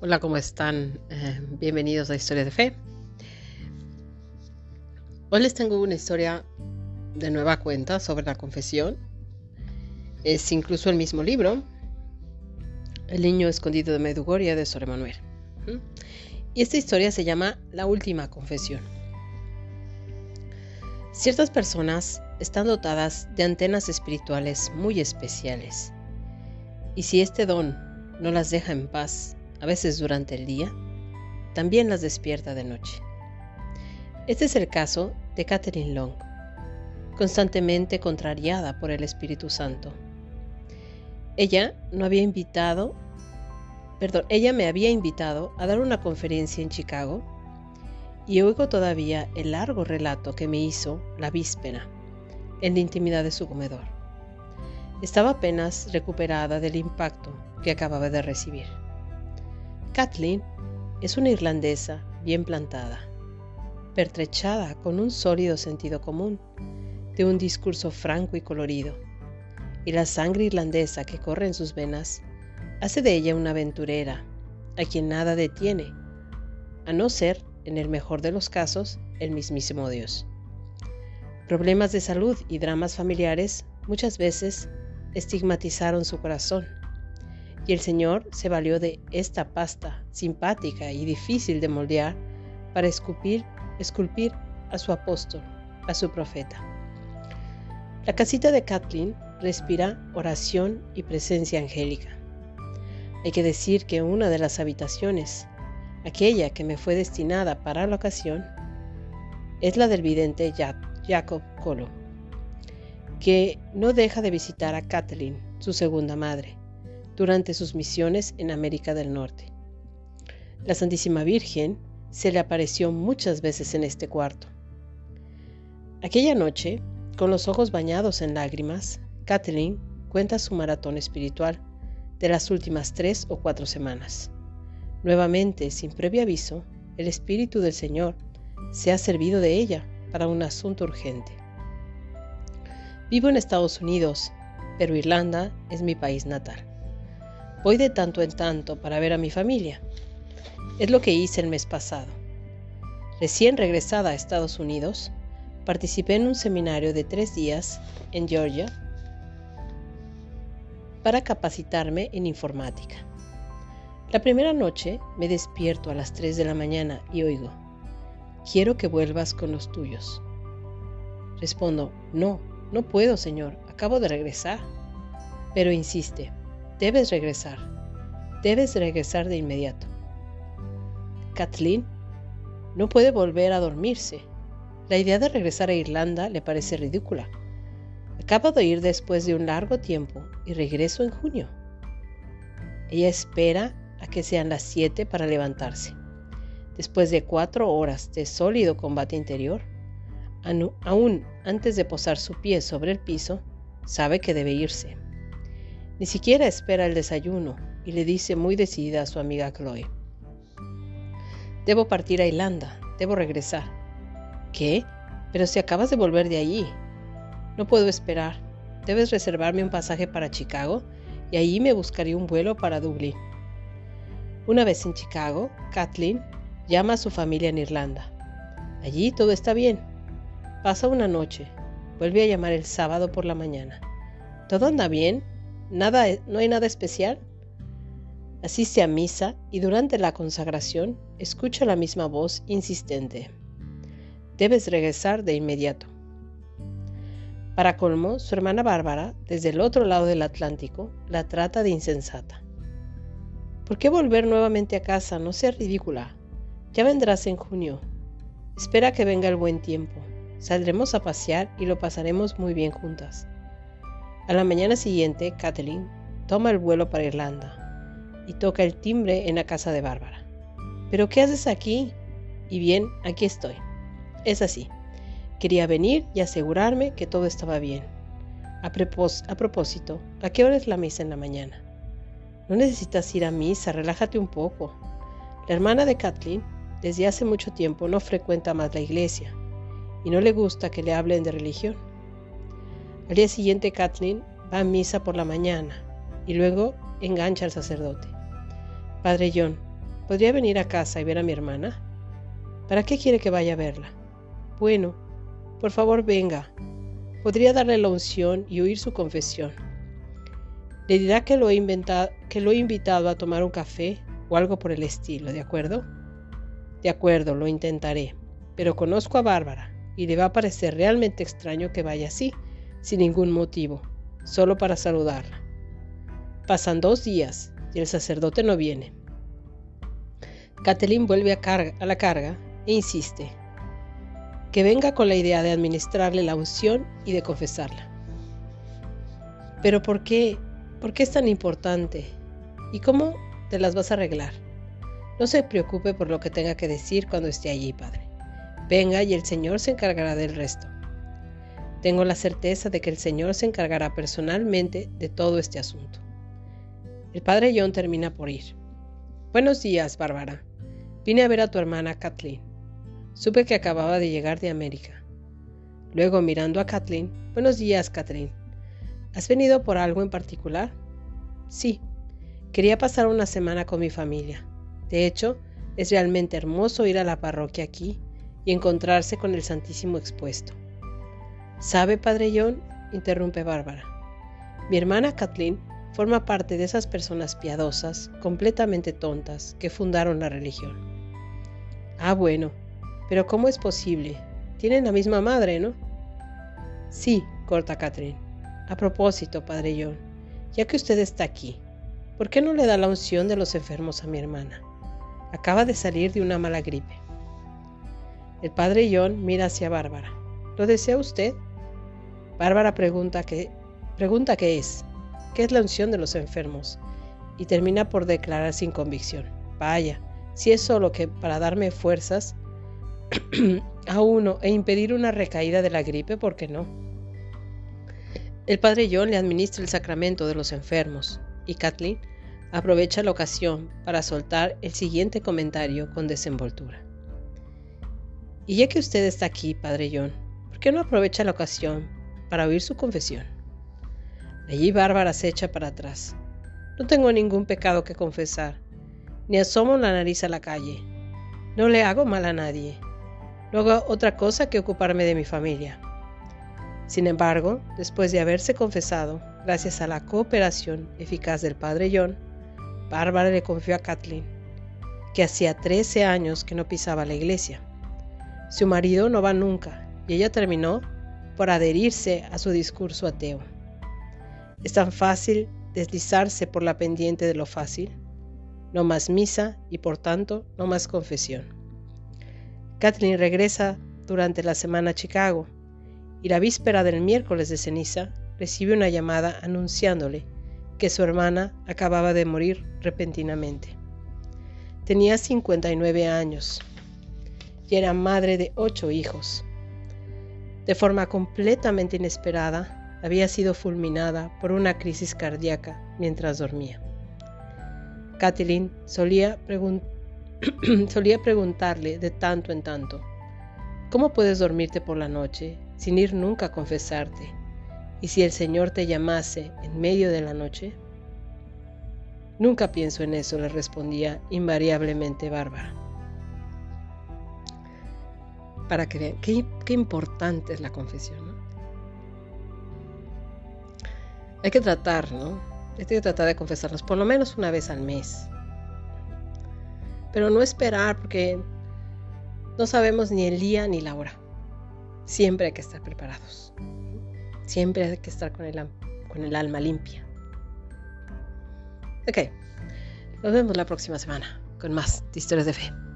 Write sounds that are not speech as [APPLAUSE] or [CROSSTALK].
Hola, ¿cómo están? Eh, bienvenidos a Historia de Fe. Hoy les tengo una historia de nueva cuenta sobre la confesión. Es incluso el mismo libro, El niño escondido de Medjugorje de Sor Emanuel. Y esta historia se llama La última confesión. Ciertas personas están dotadas de antenas espirituales muy especiales. Y si este don no las deja en paz, a veces durante el día, también las despierta de noche. Este es el caso de Catherine Long, constantemente contrariada por el Espíritu Santo. Ella no había invitado, perdón, ella me había invitado a dar una conferencia en Chicago y oigo todavía el largo relato que me hizo la víspera en la intimidad de su comedor. Estaba apenas recuperada del impacto que acababa de recibir. Kathleen es una irlandesa bien plantada, pertrechada con un sólido sentido común, de un discurso franco y colorido, y la sangre irlandesa que corre en sus venas hace de ella una aventurera, a quien nada detiene, a no ser, en el mejor de los casos, el mismísimo Dios. Problemas de salud y dramas familiares muchas veces estigmatizaron su corazón y el Señor se valió de esta pasta simpática y difícil de moldear para esculpir, esculpir a su apóstol, a su profeta. La casita de Kathleen respira oración y presencia angélica. Hay que decir que una de las habitaciones, aquella que me fue destinada para la ocasión, es la del vidente Jacob Colo, que no deja de visitar a Kathleen, su segunda madre, durante sus misiones en América del Norte. La Santísima Virgen se le apareció muchas veces en este cuarto. Aquella noche, con los ojos bañados en lágrimas, Kathleen cuenta su maratón espiritual de las últimas tres o cuatro semanas. Nuevamente, sin previo aviso, el Espíritu del Señor se ha servido de ella para un asunto urgente. Vivo en Estados Unidos, pero Irlanda es mi país natal. Voy de tanto en tanto para ver a mi familia. Es lo que hice el mes pasado. Recién regresada a Estados Unidos, participé en un seminario de tres días en Georgia para capacitarme en informática. La primera noche me despierto a las 3 de la mañana y oigo, quiero que vuelvas con los tuyos. Respondo, no, no puedo, señor, acabo de regresar. Pero insiste, Debes regresar. Debes regresar de inmediato. Kathleen no puede volver a dormirse. La idea de regresar a Irlanda le parece ridícula. Acabo de ir después de un largo tiempo y regreso en junio. Ella espera a que sean las siete para levantarse. Después de cuatro horas de sólido combate interior, aún antes de posar su pie sobre el piso, sabe que debe irse. Ni siquiera espera el desayuno y le dice muy decidida a su amiga Chloe. Debo partir a Irlanda, debo regresar. ¿Qué? Pero si acabas de volver de allí. No puedo esperar. Debes reservarme un pasaje para Chicago y allí me buscaré un vuelo para Dublín. Una vez en Chicago, Kathleen llama a su familia en Irlanda. Allí todo está bien. Pasa una noche. Vuelve a llamar el sábado por la mañana. ¿Todo anda bien? Nada, no hay nada especial. Asiste a misa y durante la consagración escucha la misma voz insistente. Debes regresar de inmediato. Para colmo, su hermana Bárbara, desde el otro lado del Atlántico, la trata de insensata. ¿Por qué volver nuevamente a casa? No seas ridícula. Ya vendrás en junio. Espera que venga el buen tiempo. Saldremos a pasear y lo pasaremos muy bien juntas. A la mañana siguiente, Kathleen toma el vuelo para Irlanda y toca el timbre en la casa de Bárbara. ¿Pero qué haces aquí? Y bien, aquí estoy. Es así. Quería venir y asegurarme que todo estaba bien. A, propósito, ¿a qué hora es la misa en la mañana? No necesitas ir a misa, relájate un poco. La hermana de Kathleen desde hace mucho tiempo no frecuenta más la iglesia y no le gusta que le hablen de religión. Al día siguiente Kathleen va a misa por la mañana y luego engancha al sacerdote. Padre John, ¿podría venir a casa y ver a mi hermana? ¿Para qué quiere que vaya a verla? Bueno, por favor venga. Podría darle la unción y oír su confesión. Le dirá que lo, he que lo he invitado a tomar un café o algo por el estilo, ¿de acuerdo? De acuerdo, lo intentaré, pero conozco a Bárbara y le va a parecer realmente extraño que vaya así, sin ningún motivo, solo para saludarla. Pasan dos días y el sacerdote no viene. Kathleen vuelve a, a la carga e insiste que venga con la idea de administrarle la unción y de confesarla. Pero ¿por qué? ¿Por qué es tan importante? ¿Y cómo te las vas a arreglar? No se preocupe por lo que tenga que decir cuando esté allí, Padre. Venga y el Señor se encargará del resto. Tengo la certeza de que el Señor se encargará personalmente de todo este asunto. El padre John termina por ir. Buenos días, Bárbara. Vine a ver a tu hermana Kathleen. Supe que acababa de llegar de América. Luego, mirando a Kathleen, Buenos días, Kathleen. ¿Has venido por algo en particular? Sí. Quería pasar una semana con mi familia. De hecho, es realmente hermoso ir a la parroquia aquí y encontrarse con el Santísimo expuesto. ¿Sabe, Padre John? interrumpe Bárbara. Mi hermana Kathleen forma parte de esas personas piadosas, completamente tontas, que fundaron la religión. Ah, bueno, pero ¿cómo es posible? Tienen la misma madre, ¿no? Sí, corta Kathleen. A propósito, Padre John, ya que usted está aquí, ¿por qué no le da la unción de los enfermos a mi hermana? Acaba de salir de una mala gripe. El padre John mira hacia Bárbara. ¿Lo desea usted? Bárbara pregunta qué, pregunta qué es, qué es la unción de los enfermos, y termina por declarar sin convicción. Vaya, si es solo que para darme fuerzas [CLEARS THROAT] a uno e impedir una recaída de la gripe, ¿por qué no? El padre John le administra el sacramento de los enfermos, y Kathleen aprovecha la ocasión para soltar el siguiente comentario con desenvoltura. Y ya que usted está aquí, Padre John, ¿por qué no aprovecha la ocasión para oír su confesión? Allí Bárbara se echa para atrás. No tengo ningún pecado que confesar, ni asomo la nariz a la calle. No le hago mal a nadie. No hago otra cosa que ocuparme de mi familia. Sin embargo, después de haberse confesado, gracias a la cooperación eficaz del Padre John, Bárbara le confió a Kathleen que hacía 13 años que no pisaba la iglesia su marido no va nunca y ella terminó por adherirse a su discurso ateo. Es tan fácil deslizarse por la pendiente de lo fácil. No más misa y por tanto no más confesión. Kathleen regresa durante la semana a Chicago y la víspera del miércoles de ceniza recibe una llamada anunciándole que su hermana acababa de morir repentinamente. Tenía 59 años y era madre de ocho hijos. De forma completamente inesperada, había sido fulminada por una crisis cardíaca mientras dormía. Kathleen solía, [CLEARS THROAT] solía preguntarle de tanto en tanto, ¿cómo puedes dormirte por la noche sin ir nunca a confesarte? ¿Y si el Señor te llamase en medio de la noche? Nunca pienso en eso, le respondía invariablemente Bárbara para que vean qué, importante es la confesión. Hay que tratar, ¿no? Hay que tratar de confesarnos por lo menos una vez al mes. Pero no esperar porque no sabemos ni el día ni la hora. Siempre hay que estar preparados. Siempre hay que estar con el, con el alma limpia. Ok, nos vemos la próxima semana con más historias de fe.